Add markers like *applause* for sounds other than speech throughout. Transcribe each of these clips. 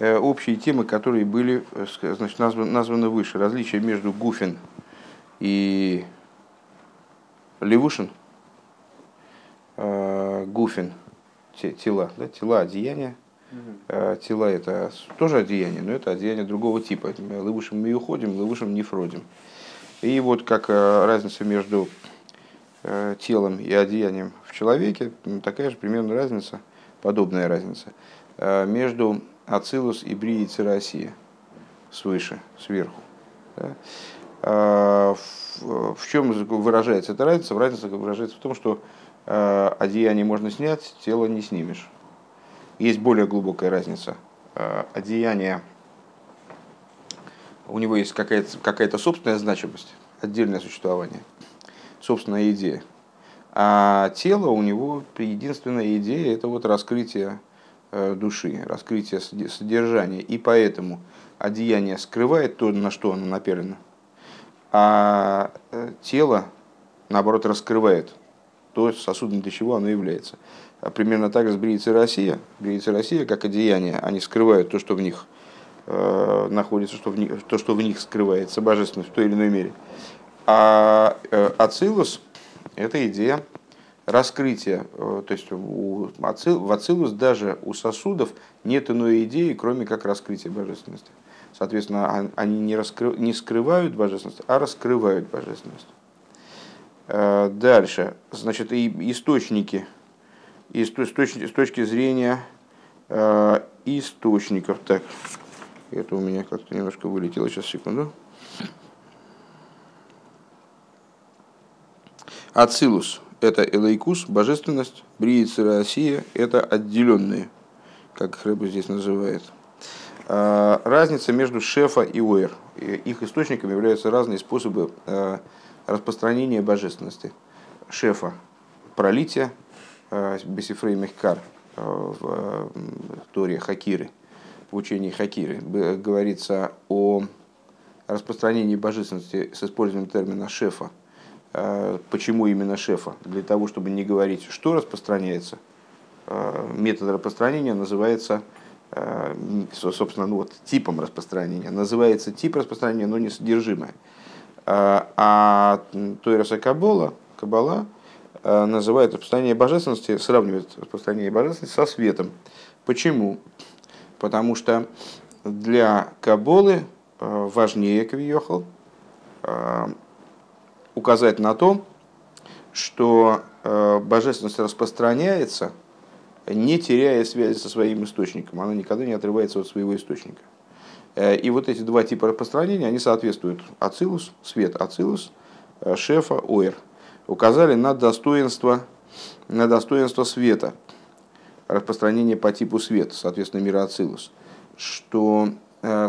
общие темы, которые были значит, названы, названы выше. Различия между Гуфин и Левушин. Гуфин тела, да, тела одеяния. Тела это тоже одеяние, но это одеяние другого типа. Левушим мы уходим, левушим не фродим. И вот как разница между телом и одеянием в человеке, такая же примерно разница, подобная разница, между Ацилус и Бриицы Россия свыше, сверху. Да? А, в чем выражается эта разница? Разница выражается в том, что а, одеяние можно снять, тело не снимешь. Есть более глубокая разница. А, одеяние, у него есть какая-то какая собственная значимость, отдельное существование, собственная идея. А тело у него единственная идея – это вот раскрытие души, раскрытие содержания. И поэтому одеяние скрывает то, на что оно наперено, а э, тело, наоборот, раскрывает то, сосудом для чего оно является. А примерно так же с Бриицей Россия. Бриицей Россия, как одеяние, они скрывают то, что в них э, находится, что в них, то, что в них скрывается, божественность в той или иной мере. А э, Ацилус – это идея раскрытие, э, то есть у, в Ацилус даже у сосудов нет иной идеи, кроме как раскрытия божественности. Соответственно, они не, раскры, не скрывают божественность, а раскрывают божественность. Э, дальше, значит, и источники, и с, точки, с точки зрения э, источников, так, это у меня как-то немножко вылетело, сейчас секунду. Ацилус это элейкус, божественность, бриица Россия – это отделенные, как Хрэбу здесь называет. А, разница между шефа и уэр. Их источником являются разные способы а, распространения божественности. Шефа – пролитие, а, Бесифрей Мехкар в Торе Хакиры, в учении Хакиры, говорится о распространении божественности с использованием термина шефа – почему именно шефа? Для того, чтобы не говорить, что распространяется. Э, метод распространения называется, э, собственно, ну вот, типом распространения. Называется тип распространения, но не содержимое. А Тойраса Кабола, Кабала называет распространение божественности, сравнивает распространение божественности со светом. Почему? Потому что для Каболы важнее Кавиохал, указать на то, что э, божественность распространяется, не теряя связи со своим источником. Она никогда не отрывается от своего источника. Э, и вот эти два типа распространения, они соответствуют Ацилус, свет Ацилус, э, шефа Оэр. Указали на достоинство, на достоинство света, распространение по типу свет, соответственно, мира Ацилус. Что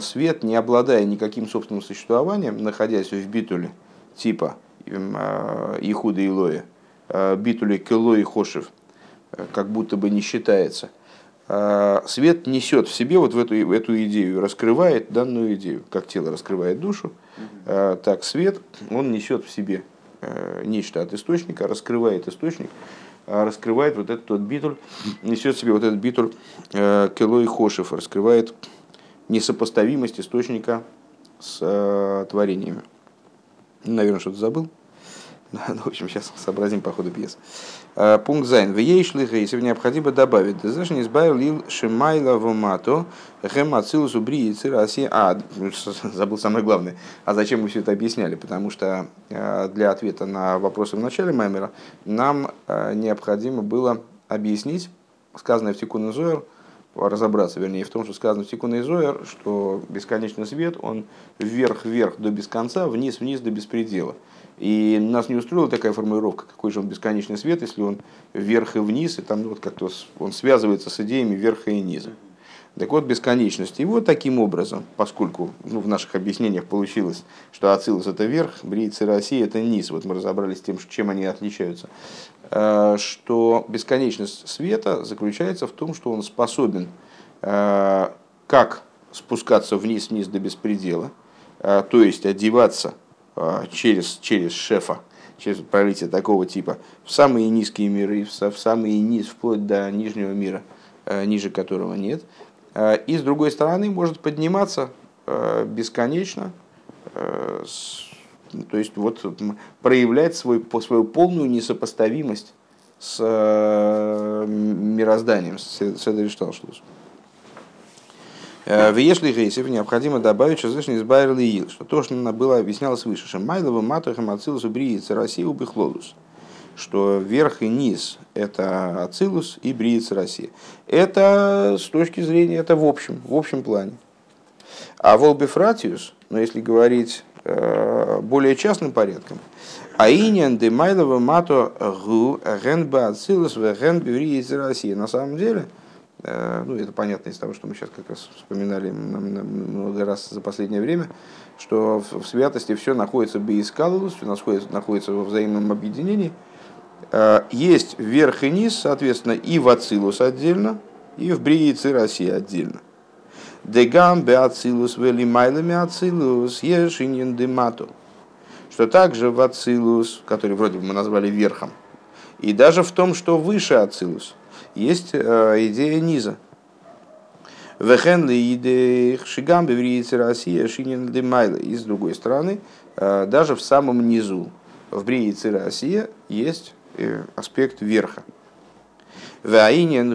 свет, не обладая никаким собственным существованием, находясь в битуле типа Ихуда и Лоя, а, битули Кело и Хошев, э, как будто бы не считается. А, свет несет в себе вот в эту, в эту идею, раскрывает данную идею. Как тело раскрывает душу, так свет, он несет в себе э, нечто от источника, раскрывает источник, раскрывает вот этот вот битуль, несет в себе вот этот битуль э, Кело и Хошев, раскрывает несопоставимость источника с творениями. Наверное, что-то забыл. *laughs* Ну, в общем, сейчас сообразим по ходу пьесы. А, пункт Зайн. В ей шлиха, если необходимо добавить. Знаешь, не избавил лил шимайла в мато, хэм ацилус убри и цираси. А, *laughs* забыл самое главное. А зачем мы все это объясняли? Потому что а, для ответа на вопросы в начале Маймера нам а, необходимо было объяснить сказанное в Тикун Зоер, разобраться, вернее, в том, что сказано в Тикун Зоер, что бесконечный свет, он вверх-вверх до без конца, вниз-вниз до беспредела. И нас не устроила такая формулировка, какой же он бесконечный свет, если он вверх и вниз, и там вот как-то он связывается с идеями верха и низа. Так вот, бесконечность. И вот таким образом, поскольку ну, в наших объяснениях получилось, что Ацилус это верх, Брииц и Россия это низ, вот мы разобрались с тем, чем они отличаются, э, что бесконечность света заключается в том, что он способен э, как спускаться вниз-вниз до беспредела, э, то есть одеваться через, через шефа, через пролитие такого типа, в самые низкие миры, в самые низ, вплоть до нижнего мира, ниже которого нет, и с другой стороны может подниматься бесконечно, то есть вот проявлять свой, свою полную несопоставимость с мирозданием, с Седришталшлус. В Ешли Гейсев необходимо добавить, что здесь не избавили ил, что то, что было объяснялось выше, что Майлова Матухам Ацилус убриется Россия убихлолус, что верх и низ – это Ацилус и Бриица Россия. Это с точки зрения, это в общем, в общем плане. А Волбифратиус, но ну, если говорить э, более частным порядком, Аинян де Майлова Мато Гу Генба Ацилус в Генбе Бриица Россия. На самом деле – Э, ну, это понятно из того, что мы сейчас как раз вспоминали много раз за последнее время, что в святости все находится бейскалус, все находится, находится во взаимном объединении. Э, есть верх и низ, соответственно, и в Ацилус отдельно, и в Бриице России отдельно. Дегам беацилус вели майлами ацилус ешинин демату. Что также в Ацилус, который вроде бы мы назвали верхом, и даже в том, что выше Ацилус – есть э, идея низа. Вехен ли шигам бевриице Россия шинин демайла. И с другой стороны, э, даже в самом низу, в бриице Россия, есть аспект верха. Ваинен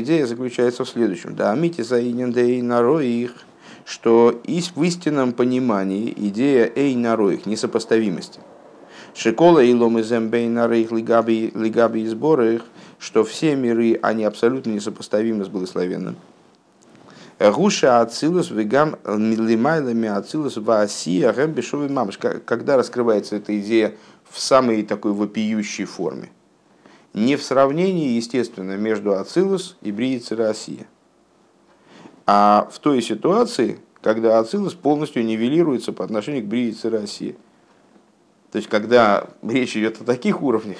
идея заключается в следующем. Да, мити заинен дей их, что в истинном понимании идея эй их несопоставимости. Шикола и ломы зембей нароих лигаби лигаби сборы их, что все миры, они абсолютно несопоставимы с благословенным. Гуша Ацилус вегам милимайлами Ацилус ваасия гэмбешовый мамш. Когда раскрывается эта идея в самой такой вопиющей форме. Не в сравнении, естественно, между Ацилус и Бриица Россия, а в той ситуации, когда Ацилус полностью нивелируется по отношению к Бриице России. То есть, когда речь идет о таких уровнях,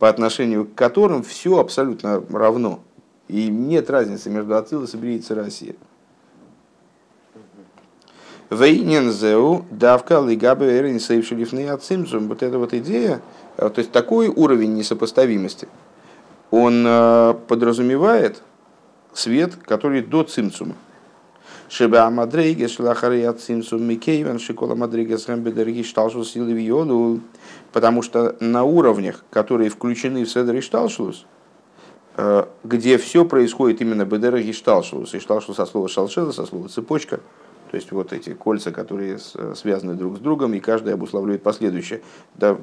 по отношению к которым все абсолютно равно. И нет разницы между Ацилус и Бриица Россия. Вейнензеу давка лигабе эрин сейвшелифны ацимцум. Вот эта вот идея, э, то есть такой уровень несопоставимости, он э, подразумевает свет, который до цимцума. Шеба Амадрейге шлахары от цимцум микейвен шикола Мадриге схэмбедерги шталшус силы виолу потому что на уровнях, которые включены в Седер и Шталшус, э, где все происходит именно Бедер и Шталшус, и Шталшус со слова Шалшела, со слова цепочка, то есть вот эти кольца, которые связаны друг с другом, и каждый обуславливает последующее. Да,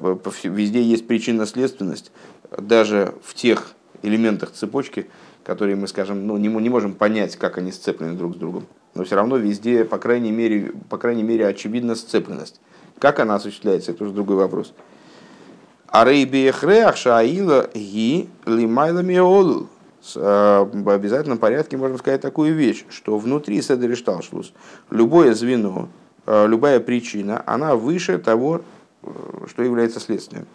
везде есть причинно-следственность, даже в тех элементах цепочки, которые мы, скажем, ну, не, не можем понять, как они сцеплены друг с другом. Но все равно везде, по крайней мере, по крайней мере очевидна сцепленность. Как она осуществляется, это уже другой вопрос. Э, в обязательном порядке можно сказать такую вещь, что внутри седеришталшлус любое звено, э, любая причина, она выше того, э, что является следствием.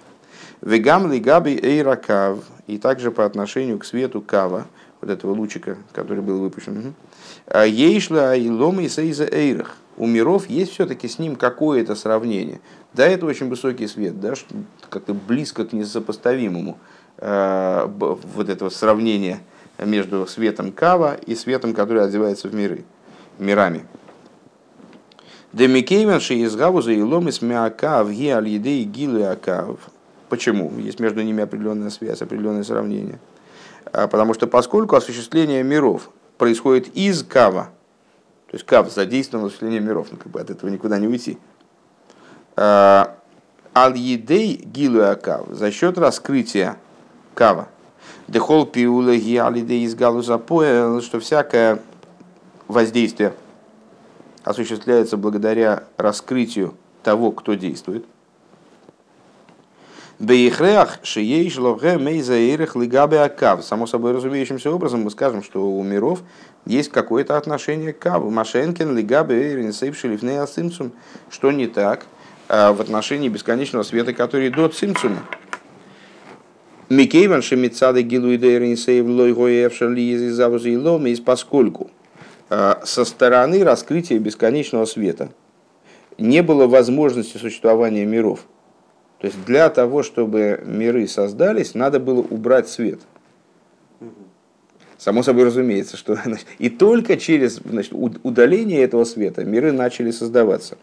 Вегам лигаби эйракав, и также по отношению к свету кава, вот этого лучика, который был выпущен. Ейшла и лома и сейза эйрах у миров есть все-таки с ним какое-то сравнение. Да, это очень высокий свет, да, как-то близко к несопоставимому вот этого сравнения между светом Кава и светом, который одевается в миры, мирами. Демикейвенши из Гавуза и Ломис Миакав, и Гилы Акав. Почему? Есть между ними определенная связь, определенное сравнение. А, потому что поскольку осуществление миров происходит из Кава, то есть кав задействован в осуществлении миров, ну, как бы от этого никуда не уйти. А, Аль-Едей Гилуя Кав за счет раскрытия кава. Дехол пиула гиалидей из галуза что всякое воздействие осуществляется благодаря раскрытию того, кто действует. Бейхреах лигабе акав. Само собой разумеющимся образом мы скажем, что у миров есть какое-то отношение к каву. Машенкин лигабе эйрин асимцум. Что не так а в отношении бесконечного света, который до цимцума. Микейван шемицады ли из поскольку а, со стороны раскрытия бесконечного света не было возможности существования миров – то есть для того, чтобы миры создались, надо было убрать свет. Само собой разумеется, что *laughs* и только через значит, удаление этого света миры начали создаваться.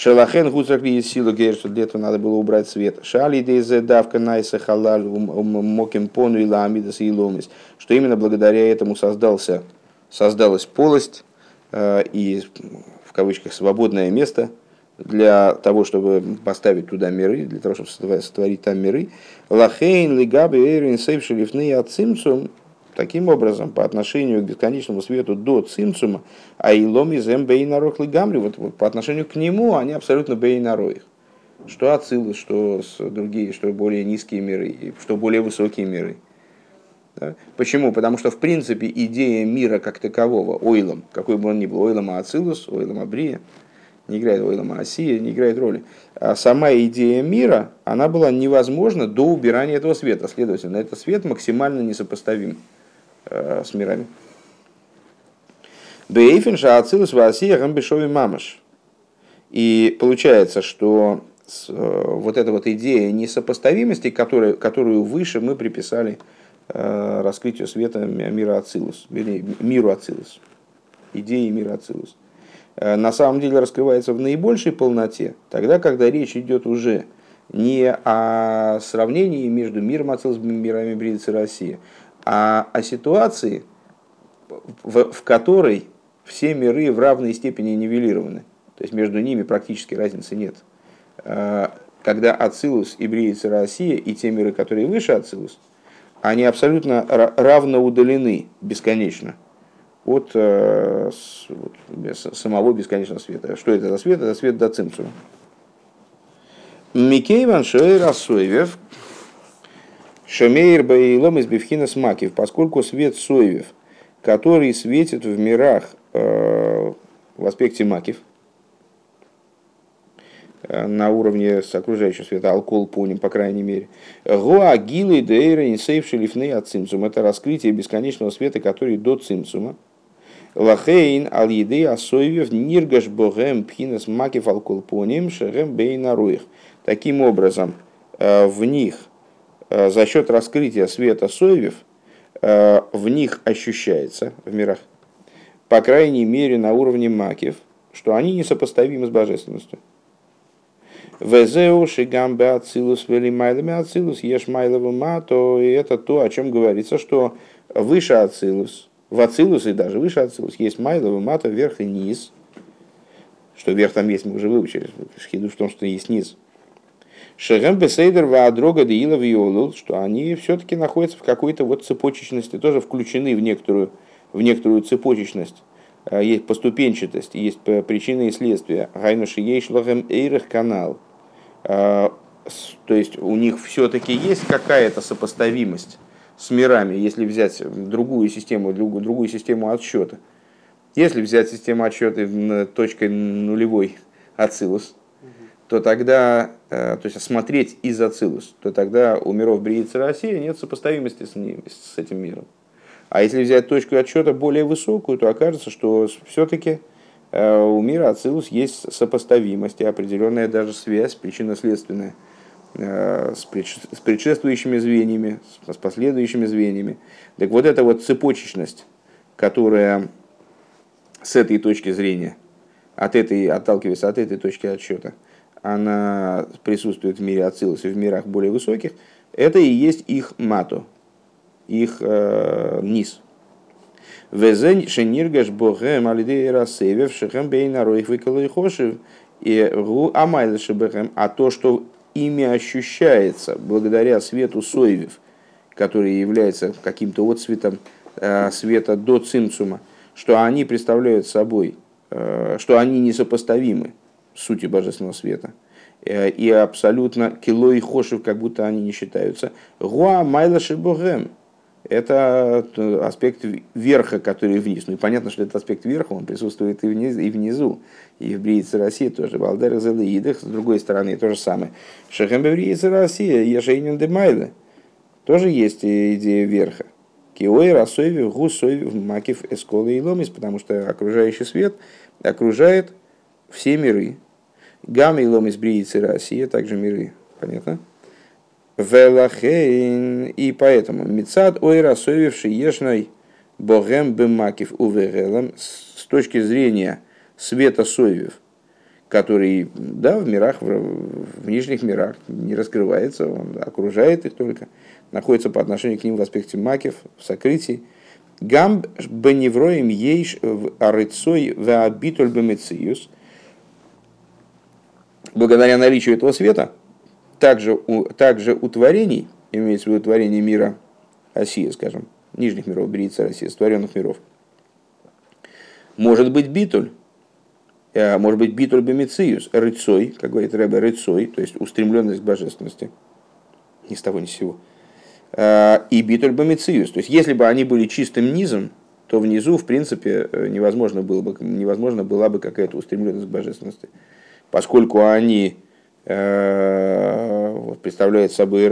Шалахен гуцак ли силу говорит, что для этого надо было убрать свет. Шали дейзе давка найса халаль моким пону и ламидас и ломис. Что именно благодаря этому создался, создалась полость э, и в кавычках свободное место для того, чтобы поставить туда миры, для того, чтобы сотворить там миры. Лахейн, лигаби, эйрин, сейф, шелифны, ацимцум. Таким образом, по отношению к бесконечному свету до цимцума, а илом из бейнарох лигамри, вот, вот по отношению к нему они абсолютно бейнароих. Что ацилы, что другие, что более низкие миры, что более высокие миры. Да? Почему? Потому что, в принципе, идея мира как такового, ойлом, какой бы он ни был, ойлом ацилус, ойлом абрия, не играет ойлом асия, не играет роли. А сама идея мира, она была невозможна до убирания этого света. Следовательно, этот свет максимально несопоставим Э, с мирами. Бейфенша ацилус васия гамбешови мамаш. И получается, что э, вот эта вот идея несопоставимости, которая, которую выше мы приписали э, раскрытию света мира Ацилус, миру Ацилус, идеи мира Ацилус, на самом деле раскрывается в наибольшей полноте, тогда, когда речь идет уже не о сравнении между миром Ацилус и мирами Бридицы России, а о ситуации, в, в которой все миры в равной степени нивелированы. То есть между ними практически разницы нет. А, когда Ацилус и Бриица Россия и те миры, которые выше Ацилус, они абсолютно равно удалены бесконечно от э, самого бесконечного света. Что это за свет? Это свет до цимцума. Микейван Шойер Асуевев, Шамейр Баилом из Бифхина Смакив, поскольку свет Соевев, который светит в мирах э, в аспекте Макив, э, на уровне с окружающего света, алкол поним, по крайней мере. Гоа гилы дейра инсейв шелифны от цимцум. Это раскрытие бесконечного света, который до цимцума. Лахейн ал еды асоевев ниргаш богем пхинас макив алкол поним шерем бейнаруих. Таким образом, э, в них за счет раскрытия света соевев э, в них ощущается, в мирах, по крайней мере на уровне макев, что они несопоставимы с божественностью. Везеу шигамбе ацилус вели майлами ацилус еш майлову мато, и это то, о чем говорится, что выше ацилус, в ацилус и даже выше ацилус есть майлову мато, верх и низ, что верх там есть, мы уже выучили, шхиду в том, что есть низ – Шехем Бесейдер Ваадрога Деила Виолул, что они все-таки находятся в какой-то вот цепочечности, тоже включены в некоторую, в некоторую цепочечность. А, есть поступенчатость, есть причины и следствия. Гайнуши Ейшлахем Эйрах канал. А, то есть у них все-таки есть какая-то сопоставимость с мирами, если взять другую систему, другую, другую систему отсчета. Если взять систему отсчета точкой нулевой Ацилус, то тогда, э, то есть смотреть из Ацилус, то тогда у миров Бриицы России нет сопоставимости с, ним, с этим миром. А если взять точку отсчета более высокую, то окажется, что все-таки э, у мира Ацилус есть сопоставимость и определенная даже связь причинно-следственная э, с предшествующими звеньями, с последующими звеньями. Так вот эта вот цепочечность, которая с этой точки зрения, от этой, отталкиваясь от этой точки отсчета, она присутствует в мире Ацилус и в мирах более высоких, это и есть их мато, их э, низ. Везен шениргаш богем алидей рассевев шехем бейна роих выколы хошев и ру амайлы шебехем, а то, что ими ощущается благодаря свету соевев, который является каким-то отцветом э, света до цимцума, что они представляют собой, э, что они несопоставимы сути божественного света. Э, и абсолютно кило и хошев, как будто они не считаются. Гуа майла шибогем. Это э, аспект верха, который вниз. Ну и понятно, что этот аспект верха, он присутствует и, вниз, и внизу. И в Бриице России тоже. В Алдерах с другой стороны, то же самое. Шехем Бриице России, Ешейнин де Майле. Тоже есть идея верха. Киой, Расойви, Гусойви, Макив, Эсколы и Ломис, потому что окружающий свет окружает все миры. Гамма и лом из Бриицы Россия, также миры, понятно? Велахейн, и поэтому Мецад ойра совевший ешной богем бемакив уверелем с точки зрения света соевев, который, да, в мирах, в, в нижних мирах не раскрывается, он окружает их только, находится по отношению к ним в аспекте макив, в сокрытии. Гамб беневроем ейш арыцой веабитуль бемециюс. Благодаря наличию этого света, также у, также у творений, имеется в виду творение мира Осия, скажем, нижних миров, Брица Россия, створенных миров, может быть битуль, э, может быть битуль бемициус, рыцой, как говорит Рэбе, рыцой, то есть устремленность к божественности, ни с того ни с сего, э, и битуль бемициус, то есть если бы они были чистым низом, то внизу, в принципе, э, невозможно, было бы, невозможно была бы какая-то устремленность к божественности, поскольку они вот, представляют собой,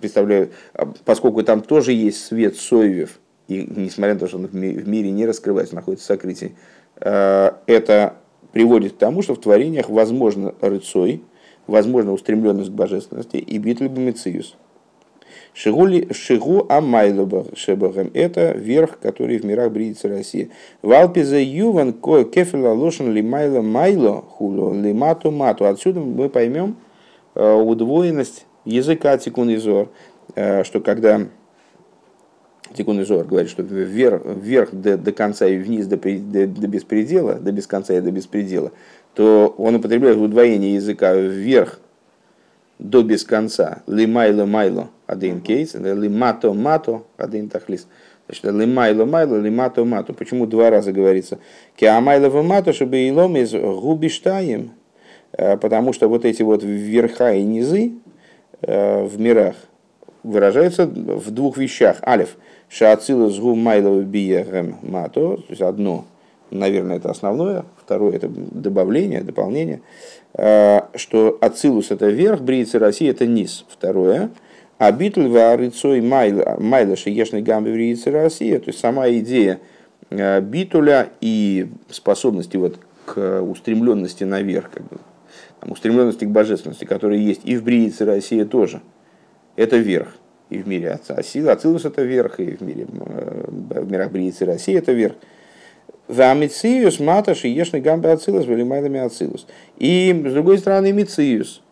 представляют, а, поскольку там тоже есть свет соевев, и несмотря на то, что он в мире не раскрывается, находится в сокрытии, э, это приводит к тому, что в творениях возможно рыцой, возможно устремленность к божественности и битвы бомициус. Шигу Амайлобах Шебахем – это верх, который в мирах бредится Россия. Валпизе Юван Ко Кефила Лошен Лимайло Майло Хуло Лимату Мату. Отсюда мы поймем э, удвоенность языка Тикун э, что когда Тикун Изор говорит, что вверх, вверх до, до конца и вниз до, до, до беспредела, до без конца и до беспредела, то он употребляет удвоение языка вверх до без конца. Лимайло майло один кейс, лимато мато один тахлис. Значит, лимайло майло, лимато мато. Почему два раза говорится? Киамайло мато, чтобы илом из губиштаем, э, потому что вот эти вот верха и низы э, в мирах выражаются в двух вещах. Алиф – Шаацилус гу майлов биегем мато, то есть одно, наверное, это основное, второе это добавление, дополнение, э, что ацилус это верх, бриицы России это низ. Второе, а битль варицой майла, шиешный гамби бриицы России, то есть сама идея э, битуля и способности вот к устремленности наверх, как бы, там, устремленности к божественности, которая есть и в бриице России тоже, это верх. И в мире Ацилус это верх, и в мире э, в мирах Бриицы России это верх. Вамициус маташ и ешный гамбе ацилус были майлами ацилус. И с другой стороны мициус.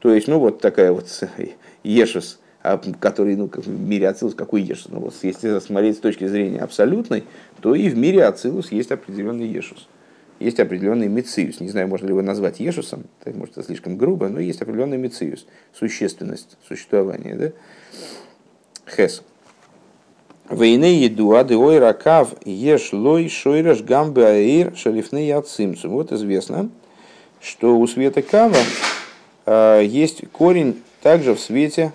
То есть, ну вот такая вот *laughs* ешус, а, который ну, в мире ацилус, какой ешус? Ну, вот, если смотреть с точки зрения абсолютной, то и в мире ацилус есть определенный ешус. Есть определенный мициус. Не знаю, можно ли его назвать ешусом, может, это слишком грубо, но есть определенный мициус, существенность, существование. Да? Хес. Войны еду, ады ракав еш лой шойраш гамбе аир шалифны яцимцу. Вот известно, что у света кава э, есть корень также в свете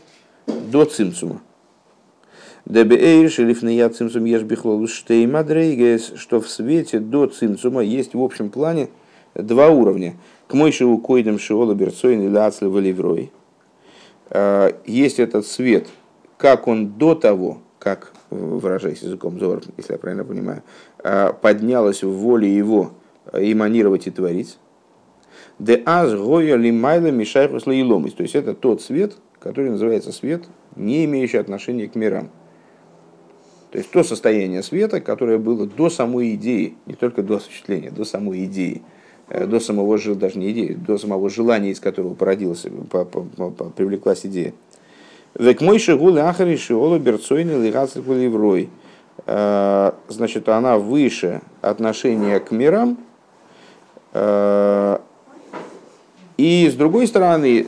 до цимцума. Дебеэйр шелифны яцимцум еш бихлолу штеймадрейгес, что в свете до цимцума есть в общем плане два уровня. К мойшеву койдам шиола берцойн или ацлева ливрой. Э, есть этот свет – как он до того, как, выражаясь языком Зор, если я правильно понимаю, а, поднялось в воле его эманировать и творить. Де аз гоя лимайла мишайхус лейломис. То есть это тот свет, который называется свет, не имеющий отношения к мирам. То есть то состояние света, которое было до самой идеи, не только до осуществления, до самой идеи, э, до самого, даже не идеи, до самого желания, из которого породилась, привлеклась идея. Век мой шигул ахари шиола берцойный лигацик еврой. Э, значит, она выше отношения к мирам. Э, и с другой стороны,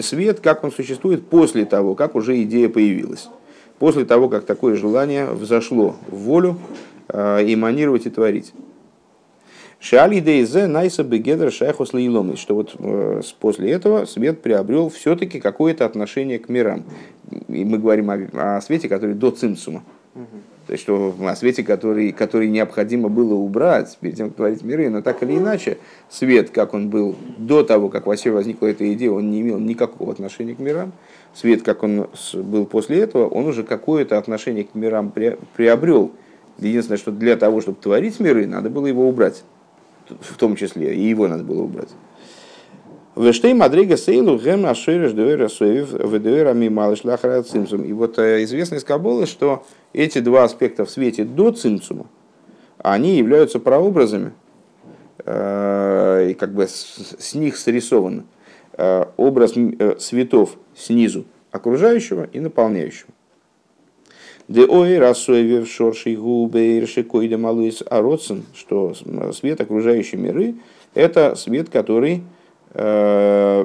свет, как он существует после того, как уже идея появилась. После того, как такое желание взошло в волю э, эманировать и творить. Шали дейзе найса бегедр шайхус что вот э, после этого свет приобрел все-таки какое-то отношение к мирам. И мы говорим о, о свете, который до цимсума. То есть, что о свете, который, который необходимо было убрать перед тем, как творить миры, но так или иначе, свет, как он был до того, как вообще возникла эта идея, он не имел никакого отношения к мирам. Свет, как он был после этого, он уже какое-то отношение к мирам приобрел. Единственное, что для того, чтобы творить миры, надо было его убрать в том числе, и его надо было убрать. Вештей Мадрига Сейлу Гем Ашириш Дуэра Суевив Ведуэра Мималыш Лахара Цимцум. И вот э, известно из Кабулы, что эти два аспекта в свете до Цимцума, они являются прообразами, э, и как бы с, с них срисован э, образ светов снизу окружающего и наполняющего. Де ой рассоевев шорши губы иршикойда малуис ароцин, что свет окружающей миры – это свет, который Э,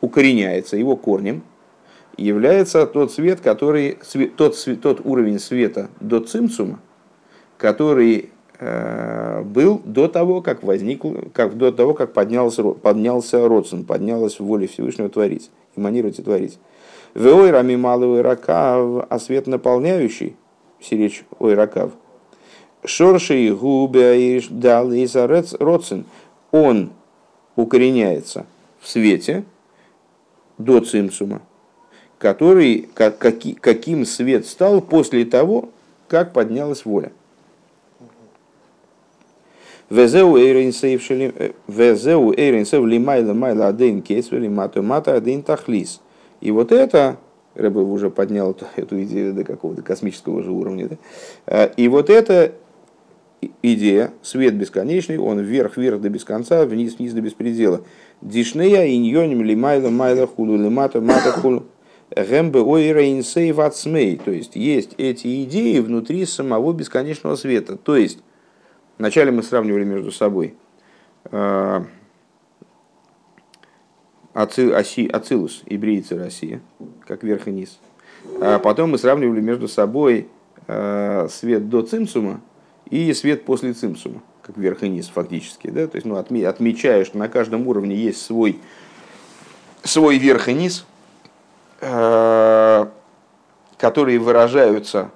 укореняется, его корнем является тот свет, который, тот, тот уровень света до цимцума, который э, был до того, как возник, как, до того, как поднялся, поднялся Родсон, поднялась воля Всевышнего творить, эманировать и творить. Веой рами малый ракав, а свет наполняющий, сиречь ой ракав, шорши губе дал из Родсон, он укореняется в свете до цимсума, который, как, каким свет стал после того, как поднялась воля. Везеу эйринсев лимайла майла адейн кейсвели мата мата адейн тахлис. И вот это, Рэбе уже поднял эту идею до какого-то космического же уровня, да? Э, и вот это идея, свет бесконечный, он вверх-вверх до без конца, вниз-вниз до беспредела. Дишнея иньоним лимайла майла хулу лимата мата хулу. Гэмбе ойра инсей вацмей. То есть есть эти идеи внутри самого бесконечного света. То есть вначале мы сравнивали между собой э, Ацилус, ибрийцы Россия, как верх и низ. А потом мы сравнивали между собой э, свет до цимсума и свет после цимсума, как верх и низ фактически. Да? То есть, ну, отмечая, что на каждом уровне есть свой, свой верх и низ, э, которые выражаются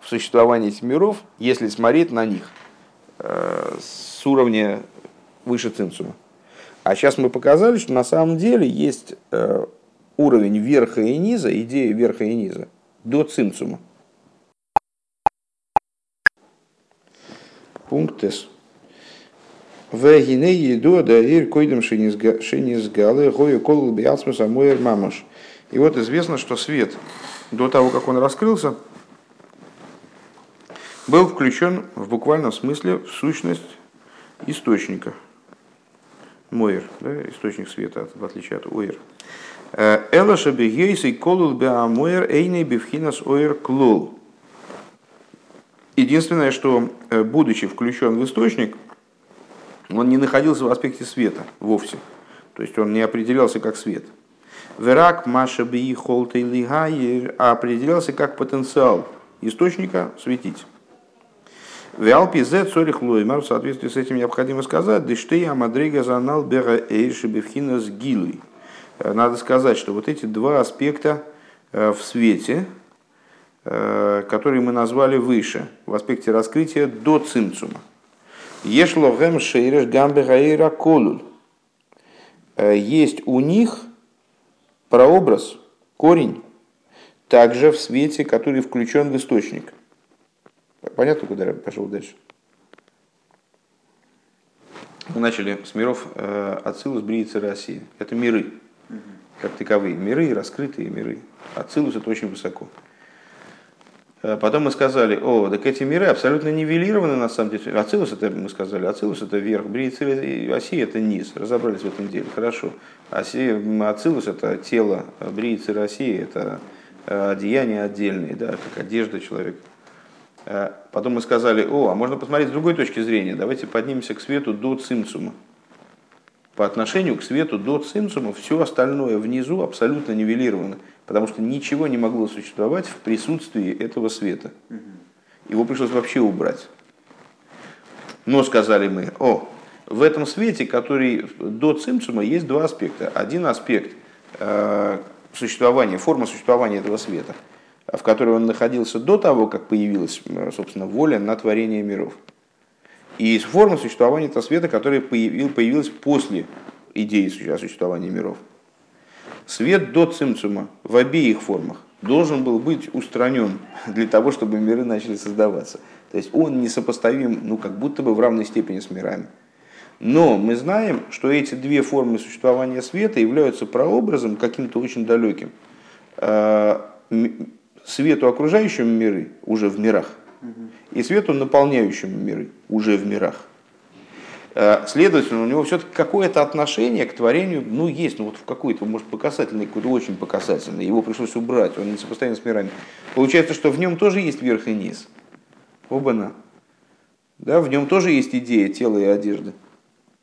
в существовании этих миров, если смотреть на них э, с уровня выше цимсума. А сейчас мы показали, что на самом деле есть э, уровень верха и низа, идея верха и низа до цимсума. пунктес. Вегине еду да ир койдем шинизгалы гою колу биасмус амуэр мамаш. И вот известно, что свет до того, как он раскрылся, был включен в буквальном смысле в сущность источника. Моир, да, источник света, в отличие от Оир. Эла шабегейс и колул беамоир эйней бифхинас оир клол. Единственное, что, э, будучи включен в источник, он не находился в аспекте света вовсе. То есть он не определялся как свет. Верак Маша Би Холта а определялся как потенциал источника светить. Виалпи зе цорих лоймар, в соответствии с этим необходимо сказать, дештей амадрига занал бера эйши бифхина с гилой. Э, надо сказать, что вот эти два аспекта э, в свете, Э, который мы назвали выше, в аспекте раскрытия до цимцума. Ешлогем шейреш гамбе гаира колуль. Есть у них прообраз, корень, также в свете, который включен в источник. Понятно, куда я пошел дальше? Мы начали с миров э, Ацилус, Бриица, России. Это миры, как таковые. Миры, раскрытые миры. Ацилус это очень высоко. Э, потом мы сказали, о, так эти миры абсолютно нивелированы на самом деле. Ацилус это, мы сказали, Ацилус это верх, Бриициль и Оси это низ. Разобрались в этом деле, хорошо. Ацилус это тело, Бриициль России это э, одеяние отдельные, да, как одежда человека. Э, потом мы сказали, о, а можно посмотреть с другой точки зрения, давайте поднимемся к свету до цимцума. По отношению к свету до цимцума все остальное внизу абсолютно нивелировано потому что ничего не могло существовать в присутствии этого света. Его пришлось вообще убрать. Но сказали мы, о, в этом свете, который до цимцума, есть два аспекта. Один аспект э, существования, форма существования этого света, в которой он находился до того, как появилась, э, собственно, воля на творение миров. И форма существования этого света, которая появилась после идеи существования миров. Свет до цимцума в обеих формах должен был быть устранен *laughs* для того, чтобы миры начали создаваться. То есть он несопоставим, ну, как будто бы в равной степени с мирами. Но мы знаем, что эти две формы существования света являются прообразом каким-то очень далеким э, свету окружающему миры уже в мирах и свету наполняющему миры уже в мирах. Э, следовательно, у него все-таки какое-то отношение к творению, ну, есть, ну, вот в какой-то, может, показательный, какой-то очень показательный. Его пришлось убрать, он не сопоставим с мирами. Получается, что в нем тоже есть верх и низ. Оба-на. Да, в нем тоже есть идея тела и одежды.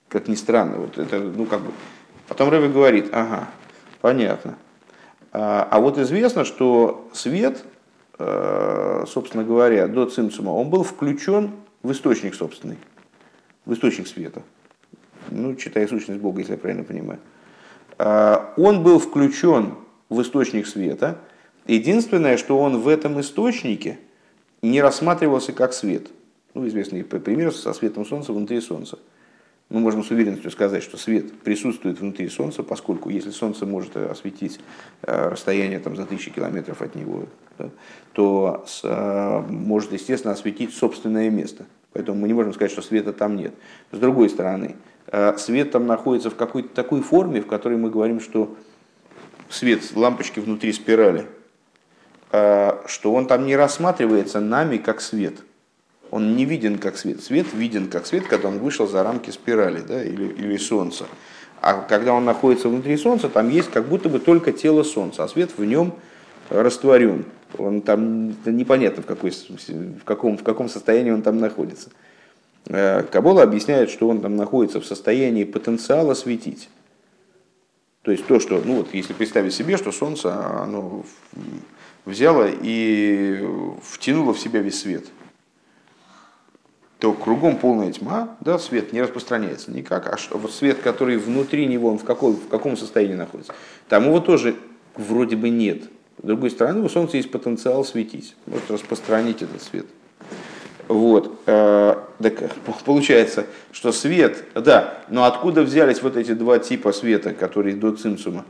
Как ни странно. Вот это, ну, как бы. Потом Рэбби говорит, ага, понятно. А, вот известно, что свет, э, собственно говоря, до цимцума, он был включен в источник собственный в источник света. Ну, читая сущность Бога, если я правильно понимаю. А, он был включен в источник света. Единственное, что он в этом источнике не рассматривался как свет. Ну, известный пример со светом Солнца внутри Солнца. Мы можем с уверенностью сказать, что свет присутствует внутри Солнца, поскольку если Солнце может осветить э, расстояние там, за тысячи километров от него, да, то э, может, естественно, осветить собственное место. Поэтому мы не можем сказать, что света там нет. С другой стороны, э, свет там находится в какой-то такой форме, в которой мы говорим, что свет лампочки внутри спирали, э, что он там не рассматривается нами как свет. Он не виден как свет. Свет виден как свет, когда он вышел за рамки спирали да, или, или солнца. А когда он находится внутри солнца, там есть как будто бы только тело солнца, а свет в нем растворен. Он там непонятно, в, какой, в, каком, в каком состоянии он там находится. Э, Кабола объясняет, что он там находится в состоянии потенциала светить. То есть то, что, ну вот если представить себе, что Солнце оно взяло и втянуло в себя весь свет, то кругом полная тьма, да, свет не распространяется никак, а что, вот свет, который внутри него, он в, какой, в каком состоянии находится, там его тоже вроде бы нет. С другой стороны, у Солнца есть потенциал светить, может распространить этот свет. Вот. Э, так *laughs* получается, что свет, да, но откуда взялись вот эти два типа света, которые до цимсума,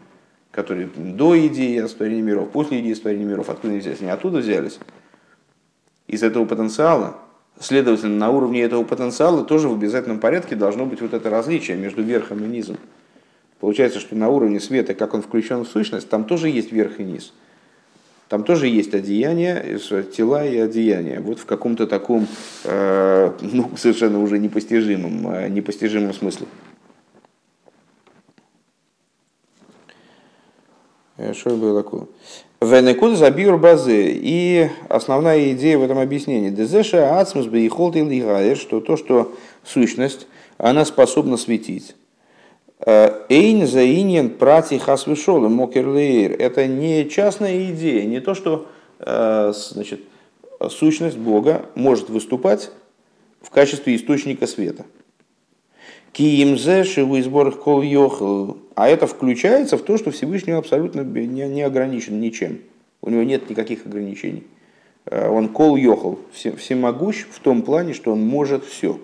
которые до идеи сотворения миров, после идеи сотворения миров, откуда они взялись? Они оттуда взялись. Из этого потенциала, следовательно, на уровне этого потенциала тоже в обязательном порядке должно быть вот это различие между верхом и низом. Получается, что на уровне света, как он включен в сущность, там тоже есть верх и низ. Там тоже есть одеяния, тела и одеяния. Вот в каком-то таком, э, ну, совершенно уже непостижимом, э, непостижимом смысле. Э, что было такое? Венекуд забир базы. И основная идея в этом объяснении. Дезеша ацмус бейхолт и что то, что сущность, она способна светить. Эйн за иньян прати хасвишол мокерлейр. Это не частная идея, не то, что э, значит, сущность Бога может выступать в качестве источника света. Киимзе шиву сборах кол йохал. А это включается в то, что Всевышний абсолютно не, ограничен ничем. У него нет никаких ограничений. Э, он кол йохал, всемогущ в том плане, что он может все.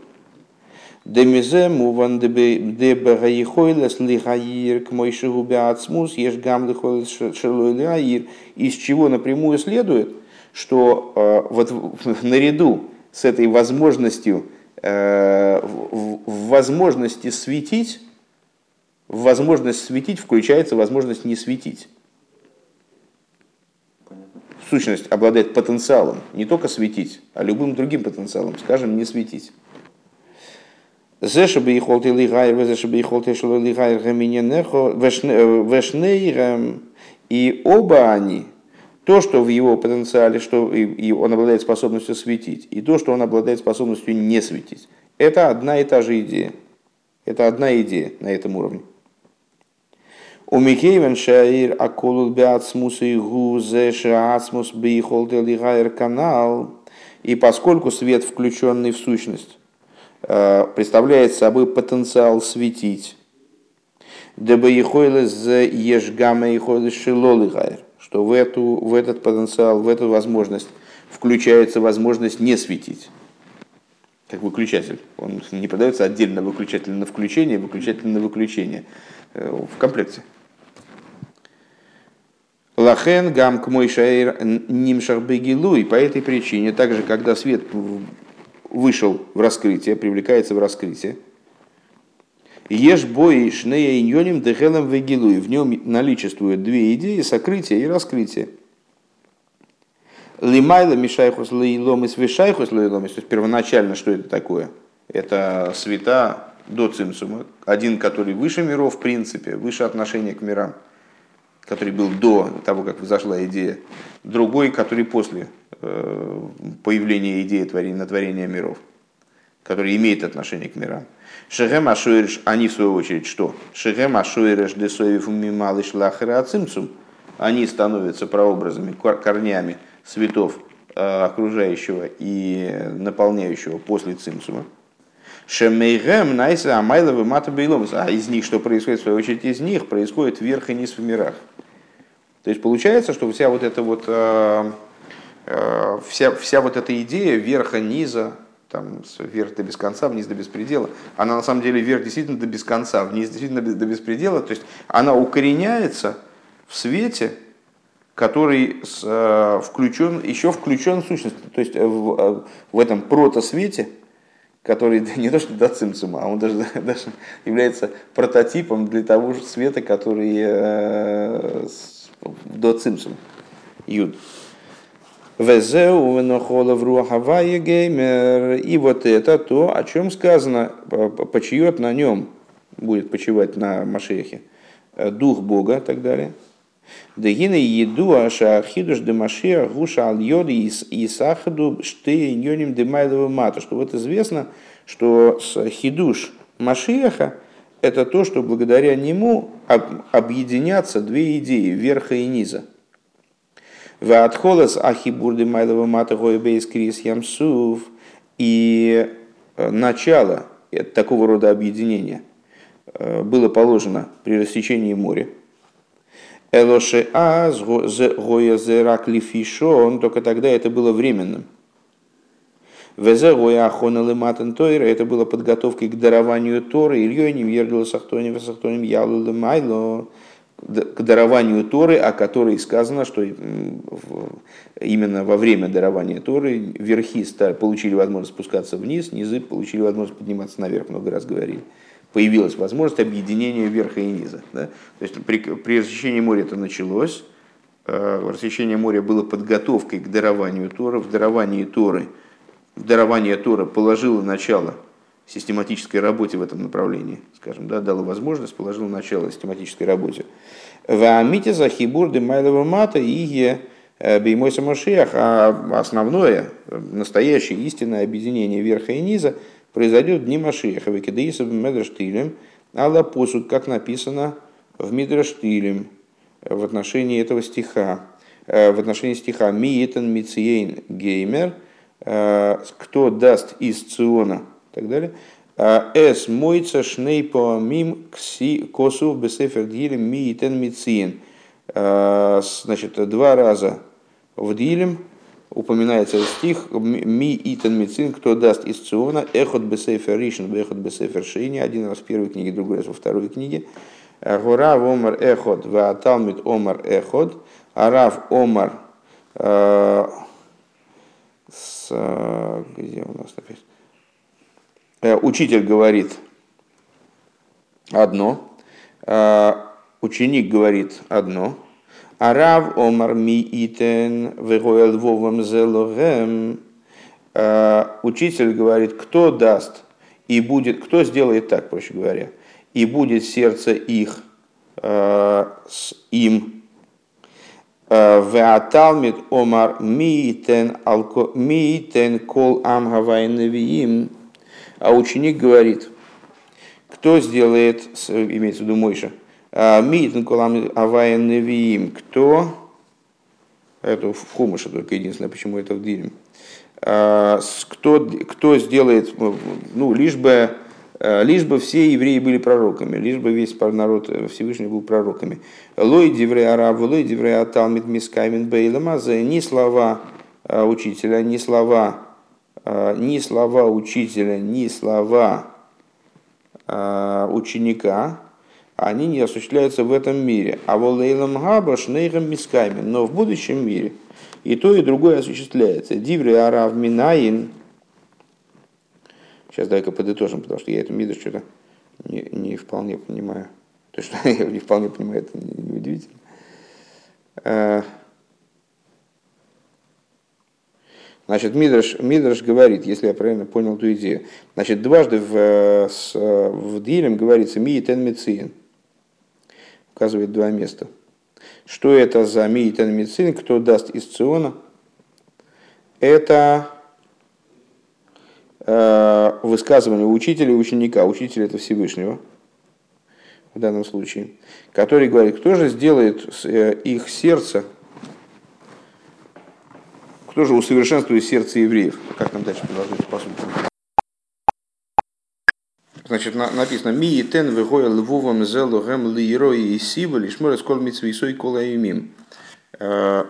Демизе муван дебагаихойлес лихаир к мойшигу беацмус еш гам шерлуэлиаир, из чего напрямую следует, что э, вот *laughs* наряду с этой возможностью, в возможности светить, в возможность светить включается возможность не светить. Сущность обладает потенциалом не только светить, а любым другим потенциалом, скажем, не светить. Вешнейрам. И оба они, то, что в его потенциале, что и он обладает способностью светить, и то, что он обладает способностью не светить, это одна и та же идея. Это одна идея на этом уровне. У Микейвен Шаир Акулут и Гузе Шаацмус Лигайр канал. И поскольку свет, включенный в сущность, Э, представляет собой потенциал светить. Дабы ежгама что в, эту, в этот потенциал, в эту возможность включается возможность не светить. Как выключатель. Он не продается отдельно выключатель на включение, выключатель на выключение. Э, в комплекте. Лахен гам к мой шаир нимшах бегилуй. По этой причине, также когда свет вышел в раскрытие, привлекается в раскрытие. Ешь бой шнея иньоним дехелем вегилуй. В нем наличествуют две идеи, сокрытие и раскрытие. Лимайла мишайхус лейломис вишайхус лейломис. То есть первоначально что это такое? Это света до цимсума. Один, который выше миров, в принципе, выше отношения к мирам, который был до того, как взошла идея. Другой, который после э, появления идеи творения, творения миров, который имеет отношение к мирам. Шехем Ашуэриш, они в свою очередь что? Шехем Ашуэриш десоев мималыш лахера цимцум. Они становятся прообразами, корнями светов э, окружающего и наполняющего после цимцума. Шемейгем найса амайловы мата А из них что происходит? В свою очередь из них происходит верх и низ в мирах. То есть получается, что вся вот эта вот э, э, вся, вся вот эта идея верха, низа, там, вверх до без конца, вниз до беспредела, она на самом деле вверх действительно до без конца, вниз действительно до беспредела, то есть она укореняется в свете, который с, э, включен, еще включен в сущность, то есть в, э, в этом протосвете, который *laughs* не то что до цимцума, а он даже, *laughs* даже является прототипом для того же света, который э, до цимцума, юд. Везеу венохола геймер. И вот это то, о чем сказано, почиет на нем, будет почивать на Машехе, э, дух Бога и так далее. Дегина еду аша хидуш де машия гуша ал йоди и сахаду шты ньоним де майлова мата. Что вот известно, что с хидуш Машеха это то, что благодаря нему объединятся две идеи, верха и низа – Ватхолас ахибурды майлова мата гойбейс крис ямсув. И э, начало такого рода объединения э, было положено при рассечении моря. Элоше аз гоя зерак лифишон, только тогда это было временным. Везе гоя ахона лематен тойра, это было подготовкой к дарованию Торы, Ильей не вердила сахтоним, сахтоним ялу лемайло, к дарованию Торы, о которой сказано, что именно во время дарования Торы верхи получили возможность спускаться вниз, низы получили возможность подниматься наверх, много раз говорили. Появилась возможность объединения верха и низа. Да? То есть при, при рассечении моря это началось, э, рассечение моря было подготовкой к дарованию Торы, в даровании Торы, в дарование Торы положило начало систематической работе в этом направлении, скажем, да, дала возможность, положила начало систематической работе. В Амите Захибур Демайлова Мата и э, Беймой Самошиях, а основное, настоящее истинное объединение верха и низа произойдет в дни Машиеха, Векидеиса Медраштилем, Алла посуд, как написано в Мидраштилем в отношении этого стиха, э, в отношении стиха Миетан Мициейн Геймер, э, кто даст из Циона так далее. А, эс мойца шнейпо мим кси косу бесефер дилем ми и тен мициин. А, значит, два раза в дилем упоминается стих ми и тен мицин, кто даст из циона, эхот бесефер ришн, эхот бесефер шейни, один раз в первой книге, другой раз во второй книге. А, Гора омар эхот, ва талмит омар эхот, арав омар, с, где у нас опять? Э, учитель говорит одно, э, ученик говорит одно, а рав омар ми итен вегоэл вовам зелогем, э, учитель говорит, кто даст и будет, кто сделает так, проще говоря, и будет сердце их с им. Веаталмит омар миитен кол амгавай невиим а ученик говорит, кто сделает, имеется в виду Мойша, «А, Митн колам аваен кто, это в Хумыше только единственное, почему это в Дилем, «А, кто, кто сделает, ну, лишь бы, «А, лишь бы все евреи были пророками, лишь бы весь народ Всевышний был пророками. Лой диврей араб, лой диврей аталмит мискаймен бейламаза, ни слова учителя, ни слова ни слова учителя, ни слова а, ученика, они не осуществляются в этом мире. А волейлам габа шнейхам мисками, но в будущем мире и то, и другое осуществляется. Диври арав минаин. Сейчас дай-ка подытожим, потому что я эту миду что-то не, не вполне понимаю. То, что *laughs* я не вполне понимаю, это не, не удивительно. Э, значит, Мидраш, Мидраш говорит, если я правильно понял эту идею, значит, дважды в, э, с, в Дилем говорится «ми и тен мециин». Указывает два места. Что это за «ми и тен мециин», кто даст из Циона? Это э, высказывание учителя и ученика. Учитель это Всевышнего в данном случае, который говорит, кто же сделает э, их сердце, кто же усовершенствует сердце евреев, как нам дальше продолжать по сути. Значит, написано «Ми и тен вегоя львовом зелу гэм лиерои и сива лишмор эскол митсвейсой колаимим». Э,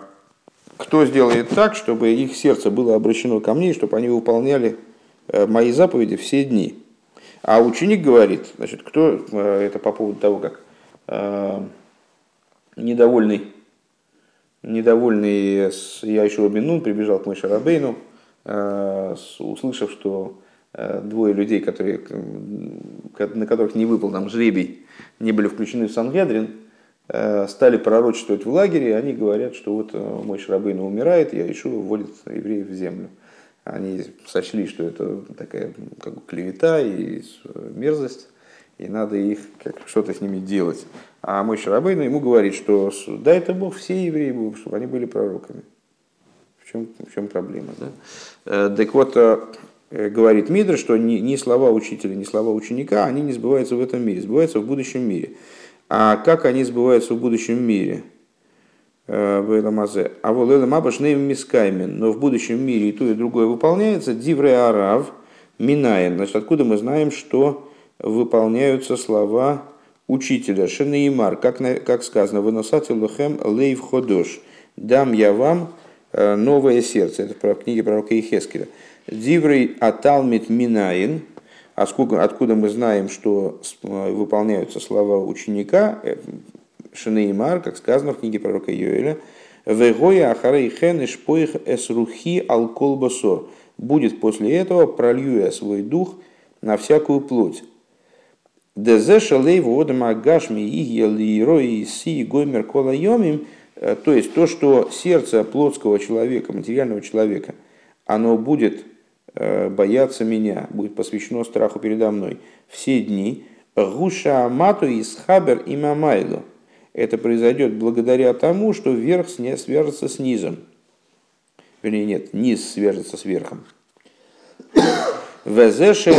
кто сделает так, чтобы их сердце было обращено ко мне, чтобы они выполняли э, мои заповеди все дни. А ученик говорит, значит, кто э, это по поводу того, как недовольный, недовольный Яйшу Бенун прибежал к Мой Шарабейну, э, услышав, что э, двое людей, которые, на которых не выпал там жребий, не были включены в Сангедрин, э, стали пророчествовать в лагере, они говорят, что вот мой Шарабейна умирает, я Яйшу вводит евреев в землю они сочли, что это такая как бы клевета и мерзость, и надо их как что-то с ними делать. А мой Шарабейн ему говорит, что да, это Бог все евреи, чтобы они были пророками. В чем, в чем проблема? Да? Э, так вот, э, говорит Мидр, что ни, слова учителя, ни слова ученика, они не сбываются в этом мире, сбываются в будущем мире. А как они сбываются в будущем мире? Э, в Эламазе. А вот Эламабаш мискаймен. Но в будущем мире и то, и другое выполняется. Дивре арав минаем. Значит, откуда мы знаем, что выполняются слова учителя. Шенеймар, как, как сказано, выносатель лухем лейв ходош. Дам я вам э, новое сердце. Это про книги пророка Ихескеля. Диврей аталмит минаин. Откуда, откуда мы знаем, что э, выполняются слова ученика, Шинеймар, как сказано в книге пророка Йоэля, «Вегоя ахарей хен ишпоих эсрухи алколбасор». Будет после этого, пролью я свой дух на всякую плоть. Дезе шалей водом агашми и лирои си гоймер кола йомим. Э, то есть то, что сердце плотского человека, материального человека, оно будет э, бояться меня, будет посвящено страху передо мной все дни. Гуша амату из хабер и мамайло это произойдет благодаря тому, что верх свяжется с низом. Вернее, нет, низ свяжется с верхом. *coughs* Везеше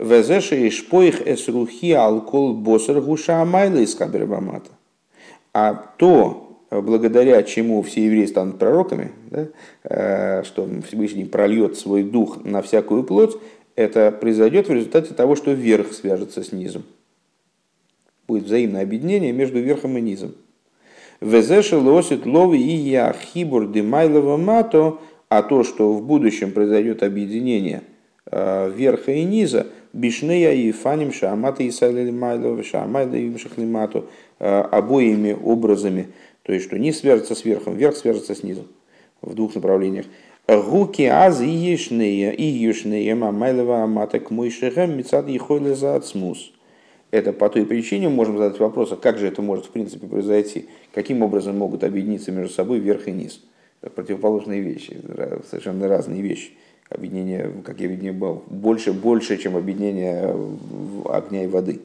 и шпоих эсрухи алкол босер гуша амайла из хабербамата. А то, благодаря чему все евреи станут пророками, да, э, что Всевышний прольет свой дух на всякую плоть, это произойдет в результате того, что верх свяжется с низом будет взаимное объединение между верхом и низом. Везеши лосит лови и я хибур димайлова мато, а то, что в будущем произойдет объединение э, верха и низа, бишнея и фаним шамата и майлова, шамайла и шахлимату, э, обоими образами, то есть, что низ свяжется с верхом, верх свяжется с низом в двух направлениях. Гуки аз и ешнея, и ешнея, мамайлова амата к мой шехем, мецад ехойле за ацмус. Это по той причине можем задать вопрос, а как же это может в принципе произойти? Каким образом могут объединиться между собой верх и низ? Это противоположные вещи, совершенно разные вещи. Объединение, как я видел, больше, больше, чем объединение огня и воды.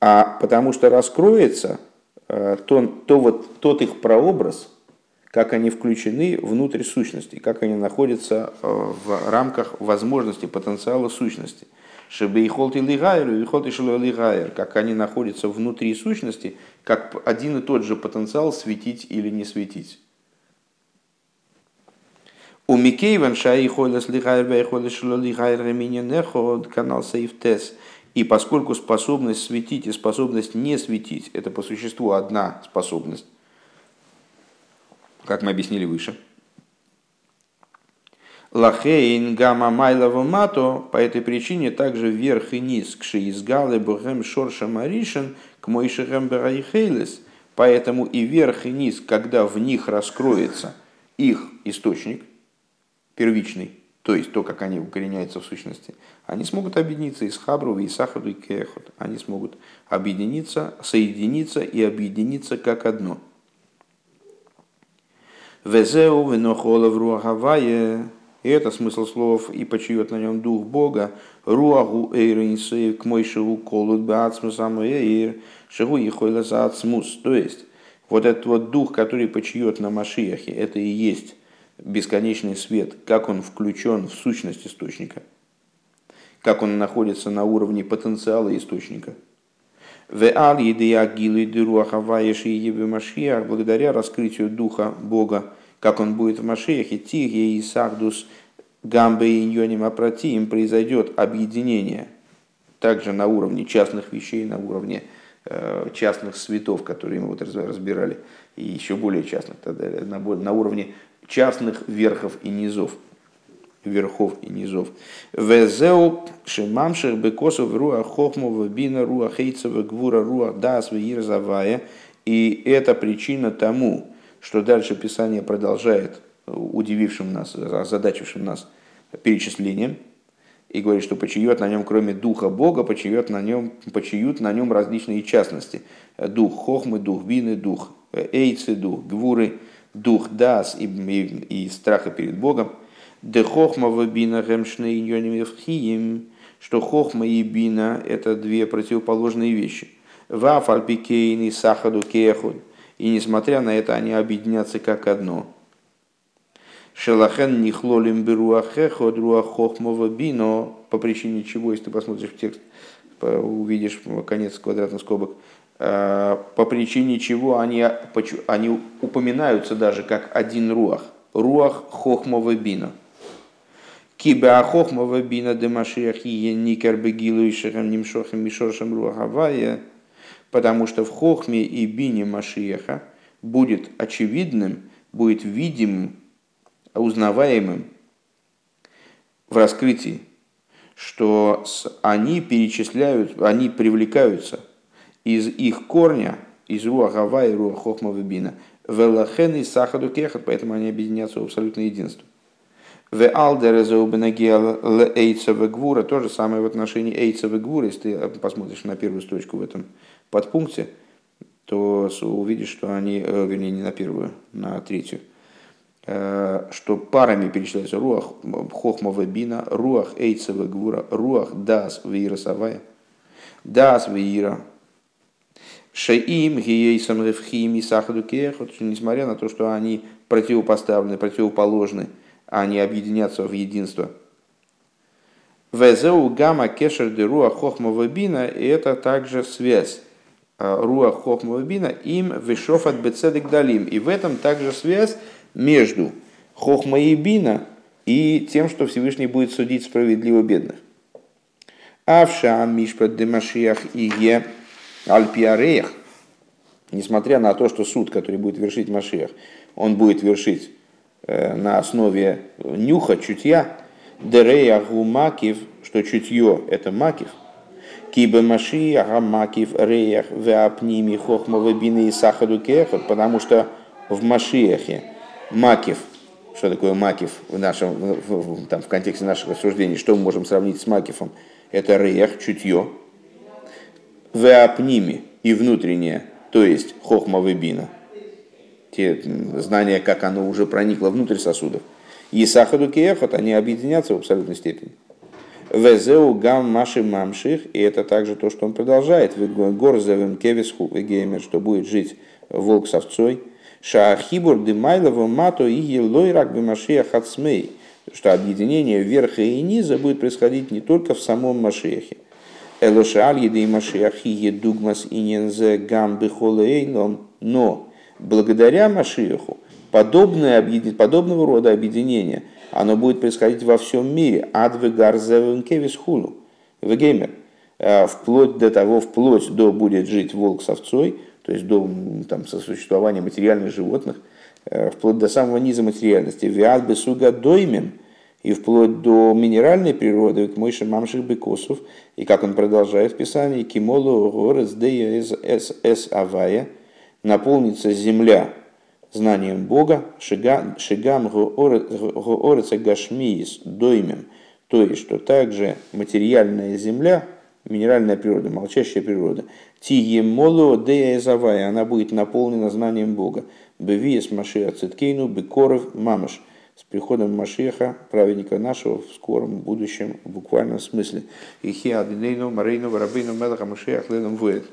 А потому что раскроется э, то, то вот тот их прообраз, как они включены внутрь сущности, как они находятся э, в рамках возможности, потенциала сущности – Шебейхолт и лигайр, и вихолт и лигайр, как они находятся внутри сущности, как один и тот же потенциал светить или не светить. У Микейван Шаи Холес Лигайр Бейхолес Шило Лигайр Реминенехо канал Сейф Тес. И поскольку способность светить и способность не светить, это по существу одна способность, как мы объяснили выше – Лахейн гамма майлова мато, по этой причине также вверх и низ, к шиизгалы бухем шорша маришин, к мойшихем барайхейлес, поэтому и вверх и низ, когда в них раскроется их источник, первичный, то есть то, как они укореняются в сущности, они смогут объединиться из Хабру, и Сахаду, и Кехот. Они смогут объединиться, соединиться и объединиться как одно. Везеу венохола в руахавае. И это смысл слов «и почиет на нем дух Бога». Руаху эйринсы к мойшеву колут баацмусам эйр шагу и ацмус. То есть, вот этот вот дух, который почиет на Машиахе, это и есть бесконечный свет, как он включен в сущность источника, как он находится на уровне потенциала источника. Благодаря раскрытию Духа Бога, как он будет в Машиахе, Тиге и Сахдус Гамбе и Иньоним Апратиим произойдет объединение также на уровне частных вещей, на уровне э, частных светов, которые мы вот разбирали, и еще более частных, на уровне частных верхов и низов. Верхов и низов. Везеу шимамших бекосов руа хохмова бина руа хейцева гвура руа дас вирзавая. И это причина тому, что дальше Писание продолжает удивившим нас, озадачившим нас перечислением, и говорит, что почиют на нем, кроме духа Бога, почиют на нем, почиют на нем различные частности. Дух хохмы, дух вины, дух эйцы, дух гвуры, дух дас и, и, и страха перед Богом, де хохма в бина гемшны что хохма и бина – это две противоположные вещи. Ваф альпикейн и сахаду кехуд. И несмотря на это, они объединятся как одно. Шелахен нихлолим беруахехо друахохмова бино, по причине чего, если ты посмотришь в текст, увидишь конец квадратных скобок – по причине чего они, они упоминаются даже как один руах. Руах хохмова бина. Киба хохмова бина никер бегилу и мишоршем руахавая. Потому что в хохме и бине Машиеха будет очевидным, будет видимым, узнаваемым в раскрытии, что они перечисляют, они привлекаются – из их корня, из руахава и руах хохма вебина. Велахен и сахаду кехат, поэтому они объединятся в абсолютное единство. В алдерезеубенагиал эйцева гвура, то же самое в отношении эйцева гвура, если ты посмотришь на первую строчку в этом подпункте, то увидишь, что они, э, вернее, не на первую, на третью, э, что парами перечисляются руах хохма вебина, руах эйцева гвура, руах дас вира савая, дас вира Шеим, Гиейсам, Ревхим и Сахаду несмотря на то, что они противопоставлены, противоположны, они объединятся в единство. Везеу гамма кешер де руа хохмова и это также связь а, руа хохмова бина им вишов от бецедек далим. И в этом также связь между хохма и бина и тем, что Всевышний будет судить справедливо бедных. Авша мишпат демашиях и е Альпиареях, несмотря на то, что суд, который будет вершить Машиях, он будет вершить э, на основе нюха, чутья, дерея гумакив, что чутье это макив, кибе Машиях, макив, реях, веапними, хохмовы, бины и сахаду кехот, потому что в Машиахе макив, что такое макив в, нашем, в, там, в контексте наших рассуждений, что мы можем сравнить с макифом, это реях, чутье, веапними и внутреннее, то есть хохма вебина, те знания, как оно уже проникло внутрь сосудов. И сахаду кеехот, они объединятся в абсолютной степени. Везеу гам маши мамших, и это также то, что он продолжает. Горзевым кевисху геймер, что будет жить волк с овцой. Шаахибур дымайлова мато и елой рак бимашия хацмей, что объединение верха и низа будет происходить не только в самом Машехе, Элошаль едей Машиахи едугмас инензе гам бихолейном, но благодаря Машиаху подобное, подобного рода объединение, оно будет происходить во всем мире. Адвегар зевенкевис хулу. Вегеймер. Э, вплоть до того, вплоть до будет жить волк с овцой, то есть до там, сосуществования материальных животных, э, вплоть до самого низа материальности. Виад бесуга доймен – и вплоть до минеральной природы, к Мойше Мамших Бекосов, и как он продолжает в Писании, Кимолу Горец Дея Эс Авая, наполнится земля знанием Бога, шигам гоореца гашмиис доймем, то есть, что также материальная земля, минеральная природа, молчащая природа, тиемоло деязавая, она будет наполнена знанием Бога. Бевиес Машиа Циткейну, Бекоров Мамаш. С приходом Машеха, праведника нашего, в скором будущем, в буквальном смысле. Ихи Адинейну, Марейну, Варабейну, Мелаха Машех, Леном Вуэт.